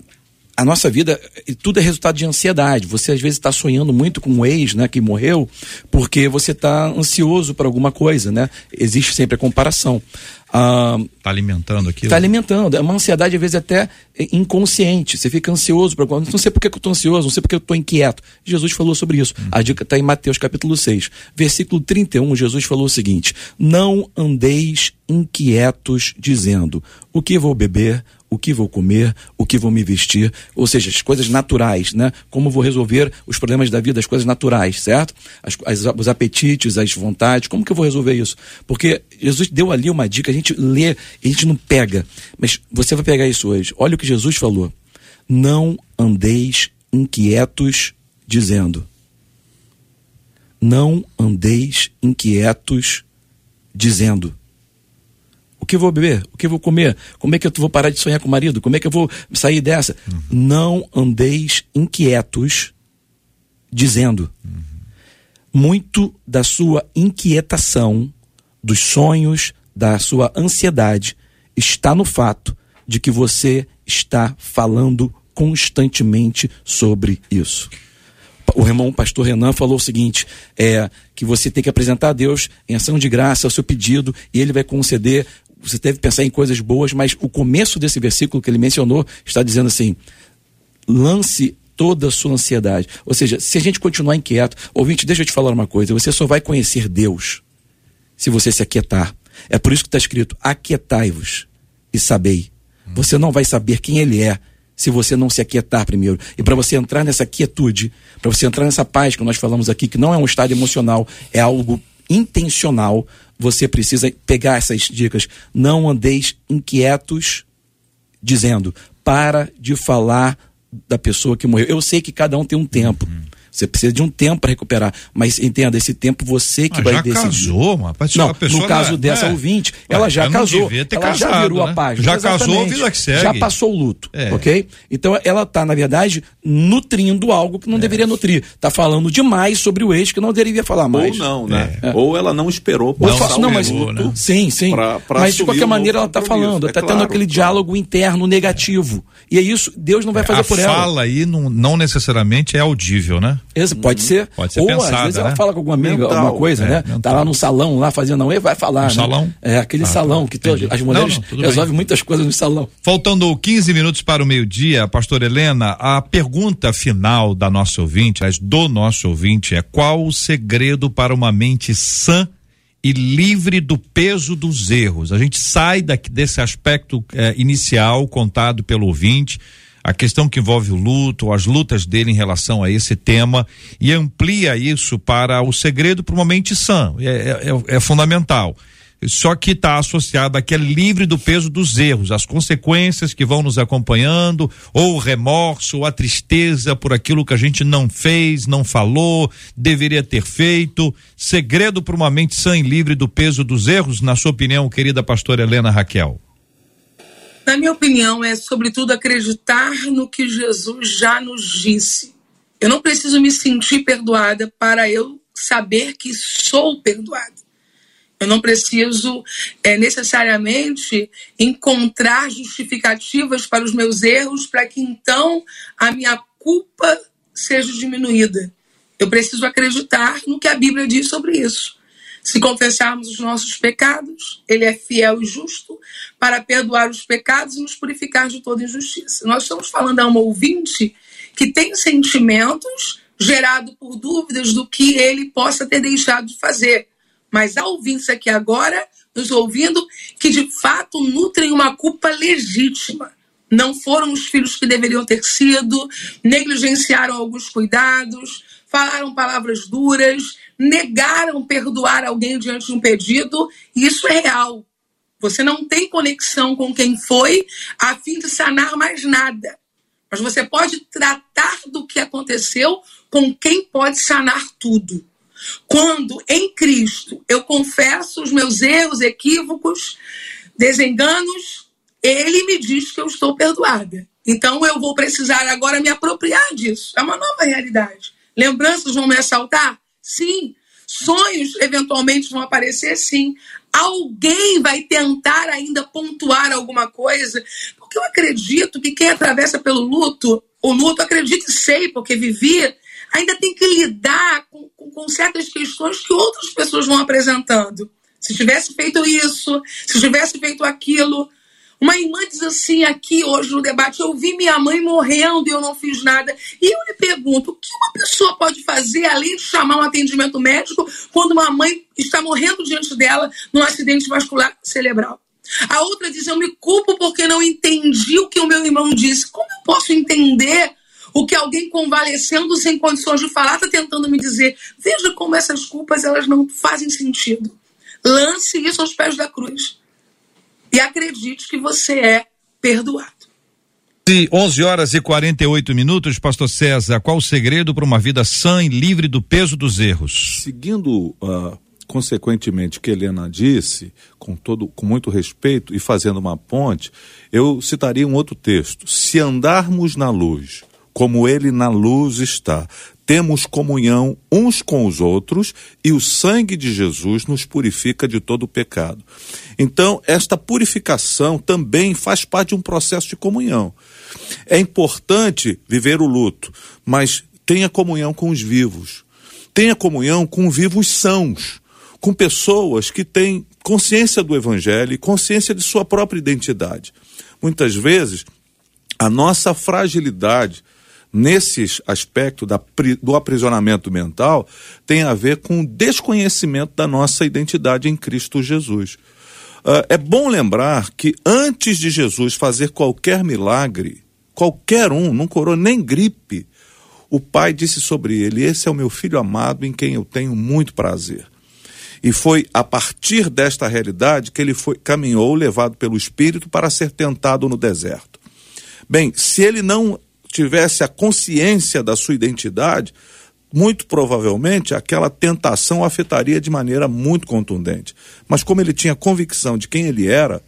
a nossa vida, tudo é resultado de ansiedade. Você às vezes está sonhando muito com um ex, né, que morreu, porque você está ansioso por alguma coisa, né? Existe sempre a comparação. Ah, tá alimentando aquilo? Está alimentando. É uma ansiedade, às vezes, até inconsciente. Você fica ansioso. Pra... Não sei por que eu estou ansioso, não sei por que eu estou inquieto. Jesus falou sobre isso. Hum. A dica está em Mateus capítulo 6. Versículo 31, Jesus falou o seguinte: Não andeis inquietos, dizendo: O que vou beber? O que vou comer, o que vou me vestir, ou seja, as coisas naturais, né? Como vou resolver os problemas da vida, as coisas naturais, certo? As, as, os apetites, as vontades, como que eu vou resolver isso? Porque Jesus deu ali uma dica, a gente lê, a gente não pega, mas você vai pegar isso hoje. Olha o que Jesus falou: não andeis inquietos, dizendo. Não andeis inquietos, dizendo que vou beber? O que vou comer? Como é que eu vou parar de sonhar com o marido? Como é que eu vou sair dessa? Uhum. Não andeis inquietos, dizendo. Uhum. Muito da sua inquietação, dos sonhos, da sua ansiedade, está no fato de que você está falando constantemente sobre isso o irmão pastor Renan falou o seguinte: é que você tem que apresentar a Deus em ação de graça o seu pedido e ele vai conceder você deve pensar em coisas boas, mas o começo desse versículo que ele mencionou está dizendo assim: lance toda a sua ansiedade. Ou seja, se a gente continuar inquieto, ouvinte, deixa eu te falar uma coisa: você só vai conhecer Deus se você se aquietar. É por isso que está escrito: aquietai-vos e sabei. Você não vai saber quem Ele é se você não se aquietar primeiro. E para você entrar nessa quietude, para você entrar nessa paz que nós falamos aqui, que não é um estado emocional, é algo intencional, você precisa pegar essas dicas. Não andeis inquietos dizendo, para de falar da pessoa que morreu. Eu sei que cada um tem um tempo. Uhum. Você precisa de um tempo para recuperar. Mas entenda, esse tempo você que mas vai já decidir. casou, mano. Não, no caso não, dessa é. ouvinte, ela já ela casou. ela casado, já virou né? a página. Já casou, vida que segue. Já passou o luto, é. ok? Então ela está, na verdade, nutrindo algo que não é. deveria nutrir. Está falando demais sobre o ex que não deveria falar mais. Ou não, né? É. Ou ela não esperou Ou não, não, mas luto, né? Sim, sim. Pra, pra mas de qualquer maneira ela está falando, está é tendo aquele claro. diálogo interno negativo. E é isso, Deus não vai fazer por ela. A fala aí não, não necessariamente é audível, né? Pode ser. Pode ser Ou pensada, às vezes né? ela fala com alguma amiga, mental, alguma coisa, é, né? Mental. Tá lá no salão, lá fazendo não, e vai falar. No né? salão? É, aquele ah, salão tá. que todas, as mulheres não, não, resolvem muitas coisas no salão. Faltando 15 minutos para o meio-dia, pastor Helena, a pergunta final da nossa ouvinte, do nosso ouvinte, é qual o segredo para uma mente sã e livre do peso dos erros? A gente sai daqui, desse aspecto eh, inicial contado pelo ouvinte a questão que envolve o luto, as lutas dele em relação a esse tema e amplia isso para o segredo para uma mente sã. É, é, é, é fundamental. Só que está associado aqui é livre do peso dos erros, as consequências que vão nos acompanhando, ou o remorso, ou a tristeza por aquilo que a gente não fez, não falou, deveria ter feito. Segredo para uma mente sã e livre do peso dos erros, na sua opinião, querida pastora Helena Raquel? Na minha opinião, é sobretudo acreditar no que Jesus já nos disse. Eu não preciso me sentir perdoada para eu saber que sou perdoada. Eu não preciso é, necessariamente encontrar justificativas para os meus erros para que então a minha culpa seja diminuída. Eu preciso acreditar no que a Bíblia diz sobre isso. Se confessarmos os nossos pecados, Ele é fiel e justo para perdoar os pecados e nos purificar de toda injustiça. Nós estamos falando a uma ouvinte que tem sentimentos gerado por dúvidas do que ele possa ter deixado de fazer. Mas há ouvintes aqui agora, nos ouvindo, que de fato nutrem uma culpa legítima. Não foram os filhos que deveriam ter sido, negligenciaram alguns cuidados, falaram palavras duras, negaram perdoar alguém diante de um pedido, e isso é real. Você não tem conexão com quem foi a fim de sanar mais nada. Mas você pode tratar do que aconteceu com quem pode sanar tudo. Quando em Cristo eu confesso os meus erros, equívocos, desenganos, ele me diz que eu estou perdoada. Então eu vou precisar agora me apropriar disso. É uma nova realidade. Lembranças vão me assaltar? Sim. Sonhos eventualmente vão aparecer? Sim. Alguém vai tentar ainda pontuar alguma coisa? Porque eu acredito que quem atravessa pelo luto, o luto, acredito e sei, porque vivi, ainda tem que lidar com, com, com certas questões que outras pessoas vão apresentando. Se tivesse feito isso, se tivesse feito aquilo, uma irmã diz assim aqui hoje no debate: eu vi minha mãe morrendo e eu não fiz nada. E eu lhe pergunto: o que uma pessoa pode fazer além de chamar um atendimento médico quando uma mãe está morrendo diante dela num acidente vascular cerebral? A outra diz: eu me culpo porque não entendi o que o meu irmão disse. Como eu posso entender o que alguém convalescendo sem condições de falar está tentando me dizer? Veja como essas culpas elas não fazem sentido. Lance isso aos pés da cruz e acredite que você é perdoado. 11 horas e 48 minutos, Pastor César, qual o segredo para uma vida sã e livre do peso dos erros? Seguindo uh, consequentemente o que Helena disse, com todo com muito respeito e fazendo uma ponte, eu citaria um outro texto. Se andarmos na luz, como ele na luz está, temos comunhão uns com os outros e o sangue de Jesus nos purifica de todo pecado. Então, esta purificação também faz parte de um processo de comunhão. É importante viver o luto, mas tenha comunhão com os vivos. Tenha comunhão com vivos sãos, com pessoas que têm consciência do evangelho e consciência de sua própria identidade. Muitas vezes, a nossa fragilidade nesses aspectos da, do aprisionamento mental tem a ver com o desconhecimento da nossa identidade em Cristo Jesus. Uh, é bom lembrar que antes de Jesus fazer qualquer milagre, qualquer um, não curou nem gripe, o pai disse sobre ele: Esse é o meu filho amado em quem eu tenho muito prazer. E foi a partir desta realidade que ele foi, caminhou, levado pelo Espírito, para ser tentado no deserto. Bem, se ele não tivesse a consciência da sua identidade, muito provavelmente aquela tentação afetaria de maneira muito contundente. Mas como ele tinha convicção de quem ele era,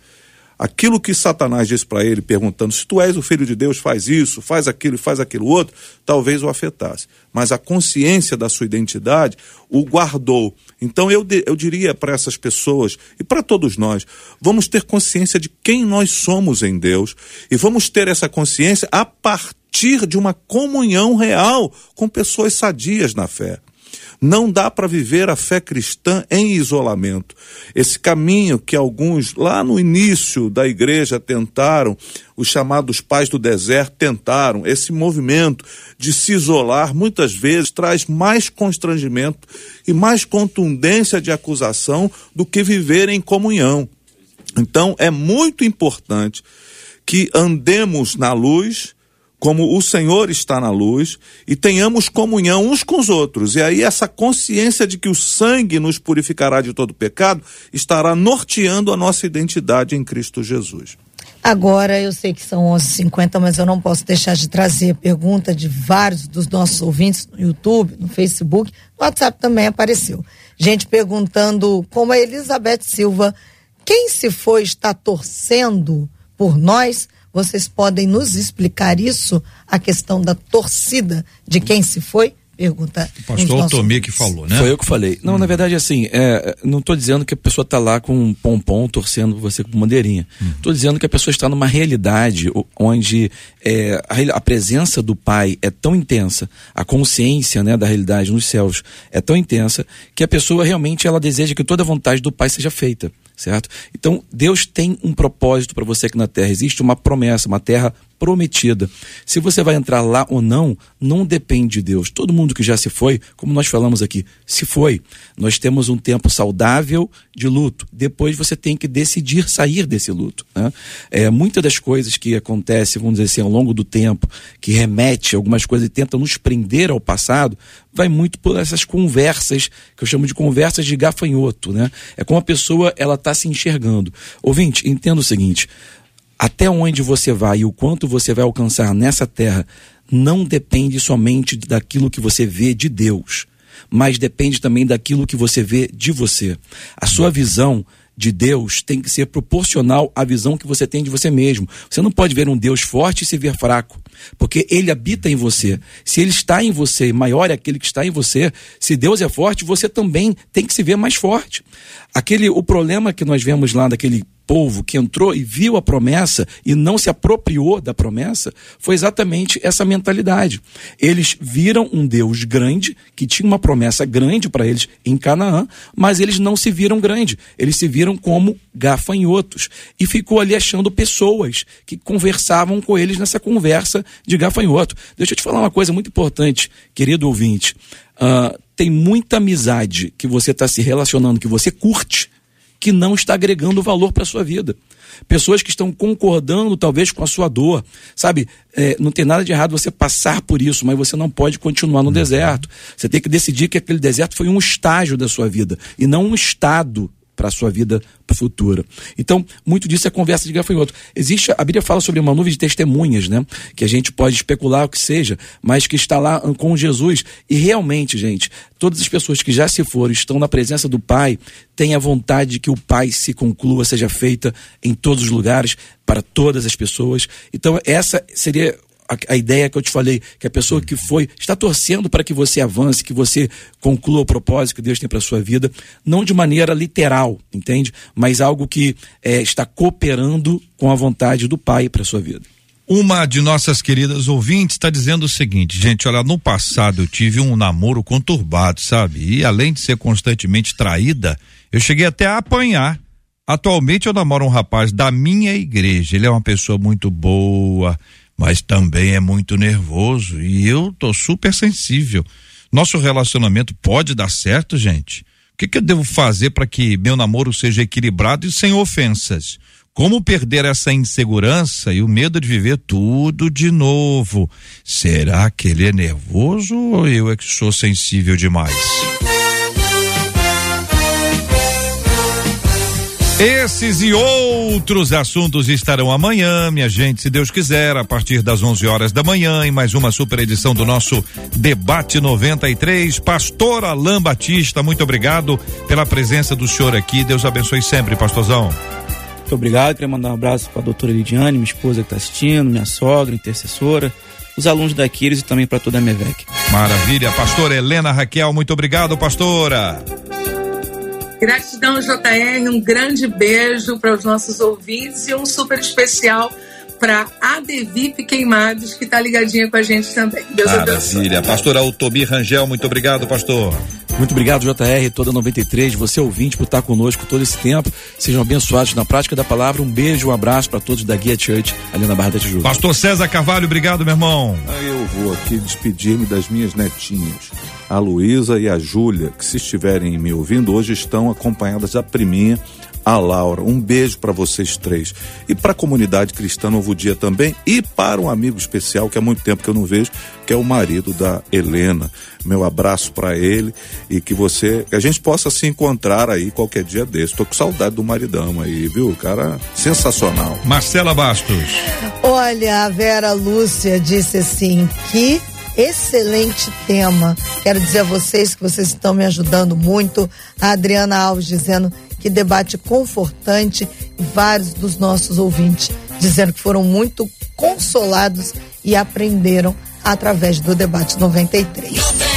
aquilo que Satanás disse para ele, perguntando: se tu és o filho de Deus, faz isso, faz aquilo e faz aquilo outro, talvez o afetasse. Mas a consciência da sua identidade o guardou. Então eu, eu diria para essas pessoas e para todos nós: vamos ter consciência de quem nós somos em Deus e vamos ter essa consciência a partir de uma comunhão real com pessoas sadias na fé. Não dá para viver a fé cristã em isolamento. Esse caminho que alguns lá no início da igreja tentaram, os chamados pais do deserto tentaram, esse movimento de se isolar muitas vezes traz mais constrangimento e mais contundência de acusação do que viver em comunhão. Então é muito importante que andemos na luz como o Senhor está na luz e tenhamos comunhão uns com os outros. E aí essa consciência de que o sangue nos purificará de todo pecado estará norteando a nossa identidade em Cristo Jesus. Agora, eu sei que são 11h50, mas eu não posso deixar de trazer a pergunta de vários dos nossos ouvintes no YouTube, no Facebook, no WhatsApp também apareceu. Gente perguntando como a Elizabeth Silva, quem se foi está torcendo por nós vocês podem nos explicar isso, a questão da torcida de quem se foi? Pergunta. O pastor Tomé que falou, né? Foi eu que falei. Não, hum. na verdade, assim, é, não estou dizendo que a pessoa está lá com um pompom torcendo você com bandeirinha. Estou hum. dizendo que a pessoa está numa realidade onde é, a, a, presença do Pai é tão intensa, a consciência né, da realidade nos céus é tão intensa, que a pessoa realmente ela deseja que toda a vontade do Pai seja feita certo? Então, Deus tem um propósito para você aqui na terra. Existe uma promessa, uma terra prometida. Se você vai entrar lá ou não, não depende de Deus. Todo mundo que já se foi, como nós falamos aqui, se foi. Nós temos um tempo saudável de luto. Depois você tem que decidir sair desse luto. Né? É, muitas das coisas que acontecem, vamos dizer assim, ao longo do tempo, que remete algumas coisas e tenta nos prender ao passado, vai muito por essas conversas, que eu chamo de conversas de gafanhoto. Né? É como a pessoa ela está se enxergando. Ouvinte, entenda o seguinte: até onde você vai e o quanto você vai alcançar nessa terra não depende somente daquilo que você vê de Deus, mas depende também daquilo que você vê de você. A sua visão de Deus tem que ser proporcional à visão que você tem de você mesmo. Você não pode ver um Deus forte e se ver fraco, porque ele habita em você. Se ele está em você, maior é aquele que está em você. Se Deus é forte, você também tem que se ver mais forte. Aquele o problema que nós vemos lá daquele povo que entrou e viu a promessa e não se apropriou da promessa foi exatamente essa mentalidade. Eles viram um Deus grande, que tinha uma promessa grande para eles em Canaã, mas eles não se viram grande. Eles se viram como gafanhotos. E ficou ali achando pessoas que conversavam com eles nessa conversa de gafanhoto. Deixa eu te falar uma coisa muito importante, querido ouvinte. Uh, tem muita amizade que você está se relacionando, que você curte, que não está agregando valor para a sua vida. Pessoas que estão concordando, talvez, com a sua dor. Sabe, é, não tem nada de errado você passar por isso, mas você não pode continuar no uhum. deserto. Você tem que decidir que aquele deserto foi um estágio da sua vida e não um estado para a sua vida futura. Então, muito disso é conversa de gafanhoto. Existe, a Bíblia fala sobre uma nuvem de testemunhas, né? Que a gente pode especular o que seja, mas que está lá com Jesus. E realmente, gente, todas as pessoas que já se foram, estão na presença do Pai, têm a vontade de que o Pai se conclua, seja feita em todos os lugares, para todas as pessoas. Então, essa seria a, a, ideia que eu te falei, que a pessoa que foi está torcendo para que você avance, que você conclua o propósito que Deus tem para sua vida, não de maneira literal, entende? Mas algo que é, está cooperando com a vontade do Pai para sua vida. Uma de nossas queridas ouvintes está dizendo o seguinte, gente, olha, no passado eu tive um namoro conturbado, sabe? E além de ser constantemente traída, eu cheguei até a apanhar. Atualmente eu namoro um rapaz da minha igreja. Ele é uma pessoa muito boa, mas também é muito nervoso e eu tô super sensível. Nosso relacionamento pode dar certo, gente? O que, que eu devo fazer para que meu namoro seja equilibrado e sem ofensas? Como perder essa insegurança e o medo de viver tudo de novo? Será que ele é nervoso ou eu é que sou sensível demais? Esses e outros assuntos estarão amanhã, minha gente, se Deus quiser, a partir das 11 horas da manhã, em mais uma super edição do nosso Debate 93. Pastor Alain Batista, muito obrigado pela presença do senhor aqui. Deus abençoe sempre, pastorzão. Muito obrigado. Queria mandar um abraço para a doutora Lidiane, minha esposa que está assistindo, minha sogra, intercessora os alunos da Aquiles e também para toda a MEVEC. Maravilha. Pastora Helena Raquel, muito obrigado, pastora. Gratidão, JR. Um grande beijo para os nossos ouvintes e um super especial para a Devip Queimados, que está ligadinha com a gente também. Deus Maravilha. Pastor Altobi Rangel, muito obrigado, pastor. Muito obrigado, JR, toda 93, você ouvinte, por estar conosco todo esse tempo. Sejam abençoados na prática da palavra. Um beijo, um abraço para todos da Guia Church, ali na Barra da Tijuca. Pastor César Carvalho, obrigado, meu irmão. Eu vou aqui despedir-me das minhas netinhas a Luísa e a Júlia, que se estiverem me ouvindo hoje estão acompanhadas da priminha, a Laura. Um beijo para vocês três. E para a comunidade cristã Novo Dia também. E para um amigo especial que há muito tempo que eu não vejo, que é o marido da Helena. Meu abraço para ele e que você, que a gente possa se encontrar aí qualquer dia desse. Tô com saudade do maridão aí, viu? Cara, sensacional. Marcela Bastos. Olha, a Vera Lúcia disse assim que excelente tema. Quero dizer a vocês que vocês estão me ajudando muito. A Adriana Alves dizendo que debate confortante vários dos nossos ouvintes dizendo que foram muito consolados e aprenderam através do debate 93.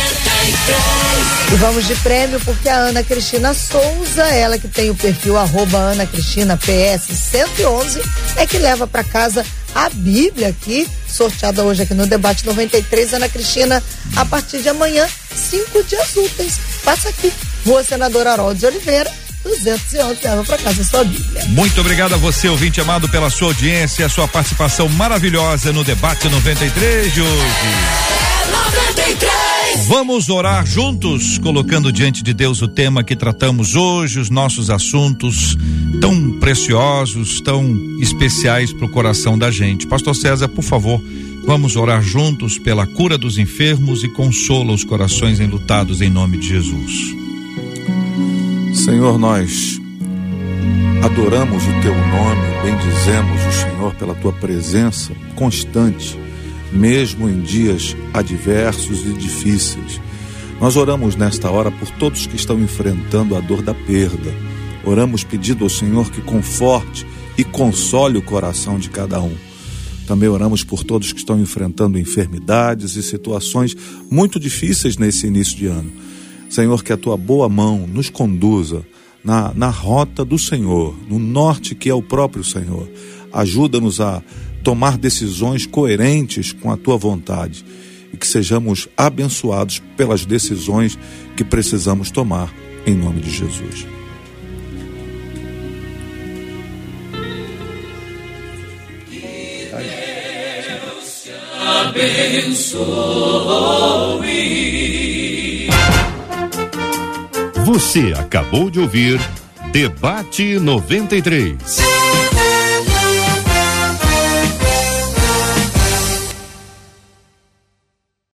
93. E vamos de prêmio porque a Ana Cristina Souza, ela que tem o perfil arroba Ana Cristina PS 111, é que leva para casa a Bíblia aqui, sorteada hoje aqui no debate 93. Ana Cristina, a partir de amanhã, cinco dias úteis. Passa aqui, Rua Senador Haroldo de Oliveira, 211, leva para casa a sua Bíblia. Muito obrigado a você, ouvinte amado, pela sua audiência, sua participação maravilhosa no debate 93 de hoje. É 93. Vamos orar juntos, colocando diante de Deus o tema que tratamos hoje, os nossos assuntos tão preciosos, tão especiais para o coração da gente. Pastor César, por favor, vamos orar juntos pela cura dos enfermos e consola os corações enlutados em nome de Jesus. Senhor, nós adoramos o teu nome, bendizemos o Senhor pela tua presença constante mesmo em dias adversos e difíceis. Nós oramos nesta hora por todos que estão enfrentando a dor da perda. Oramos pedindo ao Senhor que conforte e console o coração de cada um. Também oramos por todos que estão enfrentando enfermidades e situações muito difíceis nesse início de ano. Senhor, que a tua boa mão nos conduza na, na rota do Senhor, no norte que é o próprio Senhor. Ajuda-nos a tomar decisões coerentes com a tua vontade e que sejamos abençoados pelas decisões que precisamos tomar, em nome de Jesus. Deus abençoe. Você acabou de ouvir Debate 93.